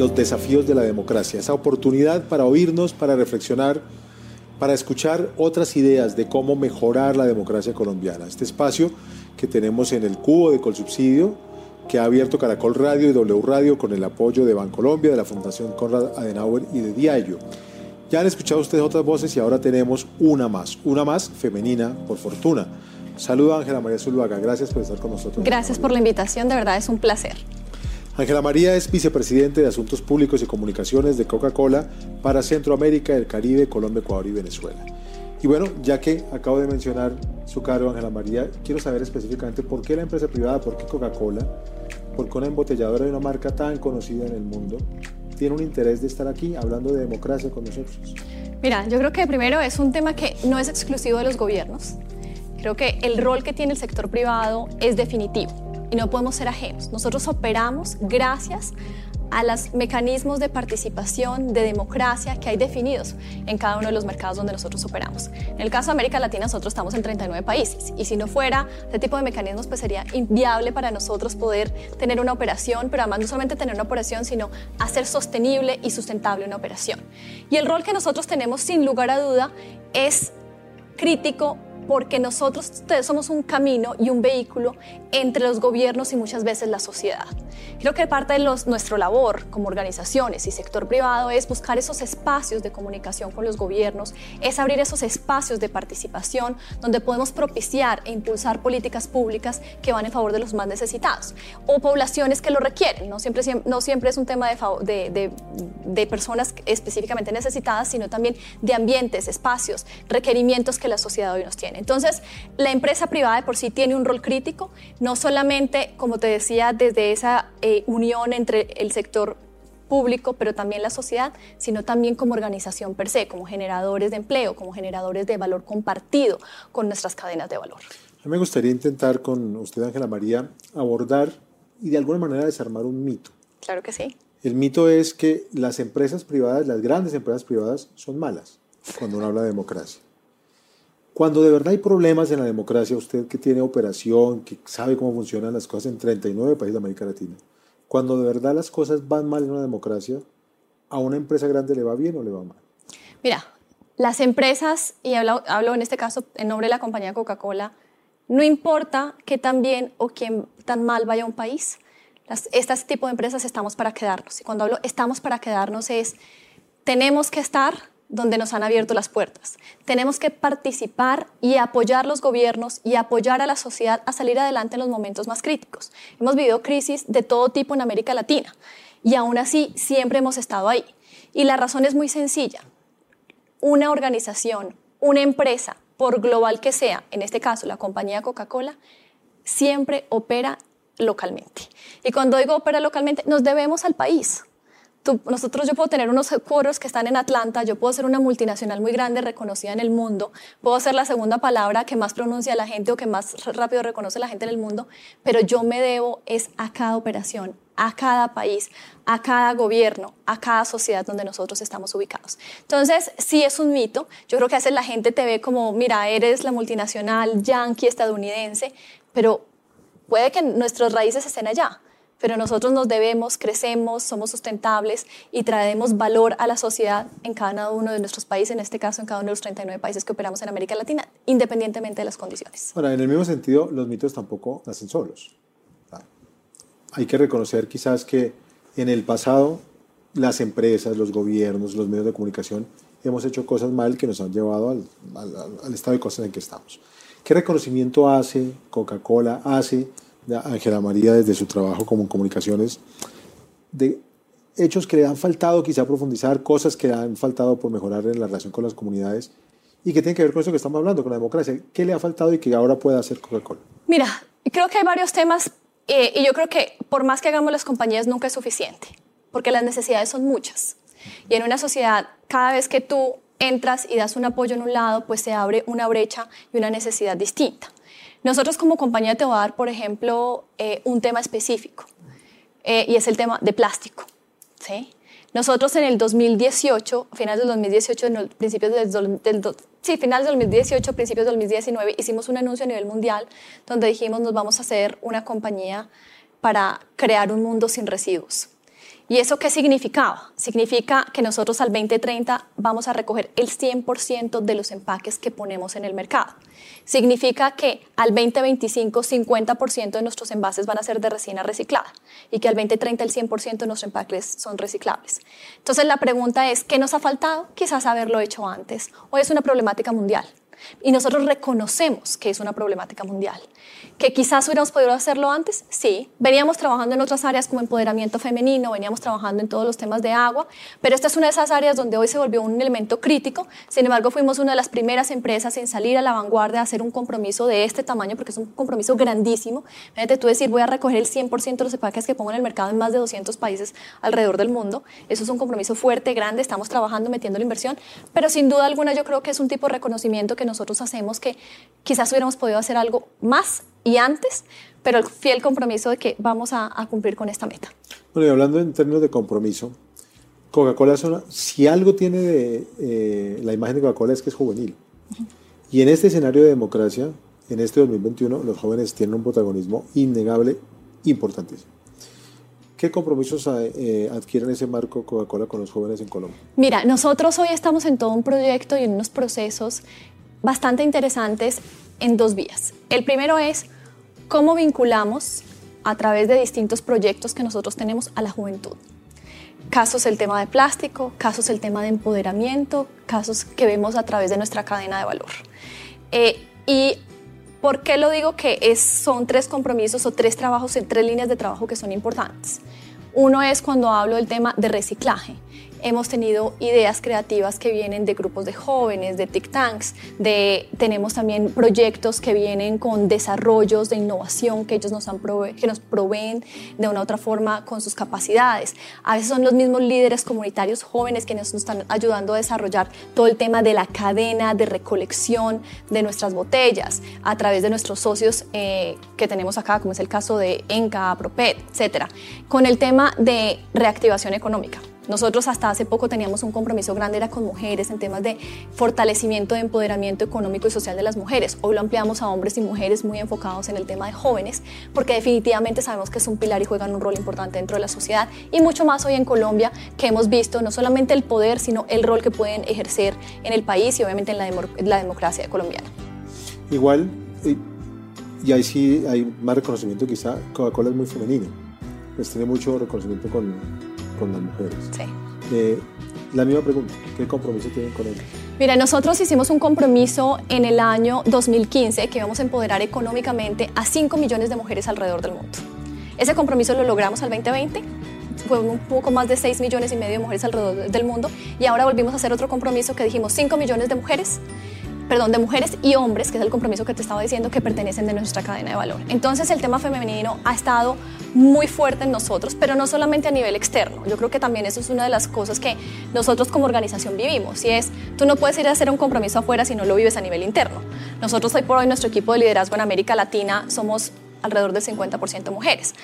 los desafíos de la democracia, esa oportunidad para oírnos, para reflexionar, para escuchar otras ideas de cómo mejorar la democracia colombiana. Este espacio que tenemos en el cubo de Colsubsidio, que ha abierto Caracol Radio y W Radio con el apoyo de Bancolombia, de la Fundación Conrad Adenauer y de Diallo. Ya han escuchado ustedes otras voces y ahora tenemos una más, una más femenina, por fortuna. Saludo a Ángela María Zuluaga, gracias por estar con nosotros. Gracias por la invitación, de verdad es un placer. Ángela María es vicepresidente de Asuntos Públicos y Comunicaciones de Coca-Cola para Centroamérica, el Caribe, Colombia, Ecuador y Venezuela. Y bueno, ya que acabo de mencionar su cargo, Ángela María, quiero saber específicamente por qué la empresa privada, por qué Coca-Cola, por qué una embotelladora de una marca tan conocida en el mundo tiene un interés de estar aquí hablando de democracia con nosotros. Mira, yo creo que primero es un tema que no es exclusivo de los gobiernos. Creo que el rol que tiene el sector privado es definitivo y no podemos ser ajenos. Nosotros operamos gracias a los mecanismos de participación, de democracia que hay definidos en cada uno de los mercados donde nosotros operamos. En el caso de América Latina, nosotros estamos en 39 países y si no fuera este tipo de mecanismos, pues sería inviable para nosotros poder tener una operación, pero además no solamente tener una operación, sino hacer sostenible y sustentable una operación. Y el rol que nosotros tenemos, sin lugar a duda, es crítico porque nosotros somos un camino y un vehículo entre los gobiernos y muchas veces la sociedad. Creo que parte de los, nuestra labor como organizaciones y sector privado es buscar esos espacios de comunicación con los gobiernos, es abrir esos espacios de participación donde podemos propiciar e impulsar políticas públicas que van en favor de los más necesitados o poblaciones que lo requieren. No siempre, no siempre es un tema de, de, de personas específicamente necesitadas, sino también de ambientes, espacios, requerimientos que la sociedad hoy nos tiene. Entonces, la empresa privada de por sí tiene un rol crítico, no solamente, como te decía, desde esa eh, unión entre el sector público, pero también la sociedad, sino también como organización per se, como generadores de empleo, como generadores de valor compartido con nuestras cadenas de valor. A mí me gustaría intentar con usted, Ángela María, abordar y de alguna manera desarmar un mito. Claro que sí. El mito es que las empresas privadas, las grandes empresas privadas, son malas cuando uno habla de democracia. Cuando de verdad hay problemas en la democracia, usted que tiene operación, que sabe cómo funcionan las cosas en 39 países de América Latina, cuando de verdad las cosas van mal en una democracia, ¿a una empresa grande le va bien o le va mal? Mira, las empresas, y hablo, hablo en este caso en nombre de la compañía Coca-Cola, no importa qué tan bien o qué tan mal vaya un país, las, este tipo de empresas estamos para quedarnos. Y cuando hablo estamos para quedarnos es, tenemos que estar donde nos han abierto las puertas. Tenemos que participar y apoyar los gobiernos y apoyar a la sociedad a salir adelante en los momentos más críticos. Hemos vivido crisis de todo tipo en América Latina y aún así siempre hemos estado ahí. Y la razón es muy sencilla. Una organización, una empresa, por global que sea, en este caso la compañía Coca-Cola, siempre opera localmente. Y cuando digo opera localmente, nos debemos al país nosotros yo puedo tener unos foros que están en Atlanta, yo puedo ser una multinacional muy grande, reconocida en el mundo, puedo ser la segunda palabra que más pronuncia la gente o que más rápido reconoce la gente en el mundo, pero yo me debo es a cada operación, a cada país, a cada gobierno, a cada sociedad donde nosotros estamos ubicados. Entonces, sí es un mito. Yo creo que a veces la gente te ve como, mira, eres la multinacional yankee estadounidense, pero puede que nuestras raíces estén allá pero nosotros nos debemos, crecemos, somos sustentables y traemos valor a la sociedad en cada uno de nuestros países, en este caso en cada uno de los 39 países que operamos en América Latina, independientemente de las condiciones. Ahora, en el mismo sentido, los mitos tampoco nacen solos. Hay que reconocer quizás que en el pasado las empresas, los gobiernos, los medios de comunicación hemos hecho cosas mal que nos han llevado al, al estado de cosas en que estamos. ¿Qué reconocimiento hace Coca-Cola, hace Ángela María desde su trabajo como en comunicaciones, de hechos que le han faltado quizá profundizar, cosas que le han faltado por mejorar en la relación con las comunidades y que tienen que ver con eso que estamos hablando, con la democracia. ¿Qué le ha faltado y que ahora puede hacer Coca-Cola? Mira, creo que hay varios temas eh, y yo creo que por más que hagamos las compañías nunca es suficiente, porque las necesidades son muchas. Y en una sociedad, cada vez que tú entras y das un apoyo en un lado, pues se abre una brecha y una necesidad distinta. Nosotros como compañía te voy a dar, por ejemplo, eh, un tema específico eh, y es el tema de plástico. ¿sí? Nosotros en el 2018, finales del 2018, principios del, del, sí, finales del 2018, principios del 2019, hicimos un anuncio a nivel mundial donde dijimos nos vamos a hacer una compañía para crear un mundo sin residuos. ¿Y eso qué significaba? Significa que nosotros al 2030 vamos a recoger el 100% de los empaques que ponemos en el mercado. Significa que al 2025 50% de nuestros envases van a ser de resina reciclada y que al 2030 el 100% de nuestros empaques son reciclables. Entonces la pregunta es, ¿qué nos ha faltado? Quizás haberlo hecho antes. Hoy es una problemática mundial. Y nosotros reconocemos que es una problemática mundial. ¿Que quizás hubiéramos podido hacerlo antes? Sí. Veníamos trabajando en otras áreas como empoderamiento femenino, veníamos trabajando en todos los temas de agua, pero esta es una de esas áreas donde hoy se volvió un elemento crítico. Sin embargo, fuimos una de las primeras empresas en salir a la vanguardia a hacer un compromiso de este tamaño, porque es un compromiso grandísimo. Fíjate tú decir, voy a recoger el 100% de los empaques que pongo en el mercado en más de 200 países alrededor del mundo. Eso es un compromiso fuerte, grande, estamos trabajando, metiendo la inversión, pero sin duda alguna yo creo que es un tipo de reconocimiento que nosotros hacemos que quizás hubiéramos podido hacer algo más y antes, pero el fiel compromiso de que vamos a, cumplir con esta meta. Bueno, y hablando en términos de compromiso, Coca-Cola, si algo tiene de eh, la imagen de Coca-Cola es que es juvenil. Y en este escenario de democracia, en este 2021, los jóvenes tienen un protagonismo innegable, importantísimo. ¿Qué compromisos eh, adquieren ese marco Coca-Cola con los jóvenes en Colombia? Mira, nosotros hoy estamos en todo un proyecto y en unos procesos bastante interesantes en dos vías. El primero es cómo vinculamos a través de distintos proyectos que nosotros tenemos a la juventud. Casos el tema de plástico, casos el tema de empoderamiento, casos que vemos a través de nuestra cadena de valor. Eh, y ¿por qué lo digo que son tres compromisos o tres trabajos, tres líneas de trabajo que son importantes? Uno es cuando hablo del tema de reciclaje hemos tenido ideas creativas que vienen de grupos de jóvenes, de think tanks, de, tenemos también proyectos que vienen con desarrollos de innovación que ellos nos, han que nos proveen de una otra forma con sus capacidades. A veces son los mismos líderes comunitarios jóvenes que nos están ayudando a desarrollar todo el tema de la cadena de recolección de nuestras botellas a través de nuestros socios eh, que tenemos acá, como es el caso de Enca, Propet, etcétera, con el tema de reactivación económica. Nosotros hasta hace poco teníamos un compromiso grande era con mujeres en temas de fortalecimiento de empoderamiento económico y social de las mujeres. Hoy lo ampliamos a hombres y mujeres muy enfocados en el tema de jóvenes, porque definitivamente sabemos que es un pilar y juegan un rol importante dentro de la sociedad y mucho más hoy en Colombia que hemos visto no solamente el poder, sino el rol que pueden ejercer en el país y obviamente en la, la democracia colombiana. Igual, y ahí sí hay más reconocimiento quizá, Coca-Cola es muy femenino, pues tiene mucho reconocimiento con con las mujeres. Sí. Eh, la misma pregunta, ¿qué compromiso tienen con ellos? Mira, nosotros hicimos un compromiso en el año 2015 que íbamos a empoderar económicamente a 5 millones de mujeres alrededor del mundo. Ese compromiso lo logramos al 2020, fue un poco más de 6 millones y medio de mujeres alrededor del mundo y ahora volvimos a hacer otro compromiso que dijimos 5 millones de mujeres perdón, de mujeres y hombres, que es el compromiso que te estaba diciendo, que pertenecen de nuestra cadena de valor. Entonces el tema femenino ha estado muy fuerte en nosotros, pero no solamente a nivel externo. Yo creo que también eso es una de las cosas que nosotros como organización vivimos, y es, tú no puedes ir a hacer un compromiso afuera si no lo vives a nivel interno. Nosotros hoy por hoy, nuestro equipo de liderazgo en América Latina, somos alrededor del 50% mujeres.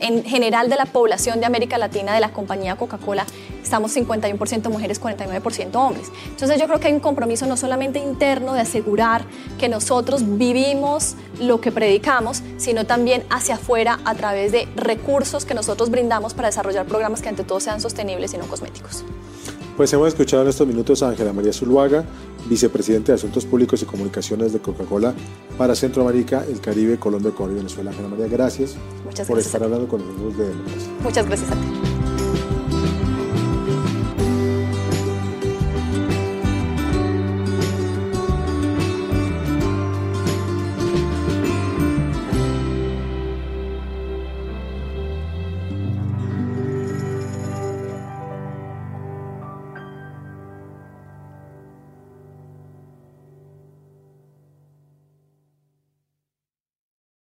en general de la población de América Latina de la compañía Coca-Cola estamos 51% mujeres, 49% hombres. Entonces yo creo que hay un compromiso no solamente interno de asegurar que nosotros vivimos lo que predicamos, sino también hacia afuera a través de recursos que nosotros brindamos para desarrollar programas que ante todo sean sostenibles y no cosméticos. Pues hemos escuchado en estos minutos a Ángela María Zuluaga, vicepresidente de Asuntos Públicos y Comunicaciones de Coca-Cola para Centroamérica, el Caribe, Colombia, Ecuador y Venezuela. Ángela María, gracias, por estar hablando con nosotros de democracia. Muchas gracias a ti.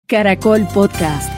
Caracol Podcast.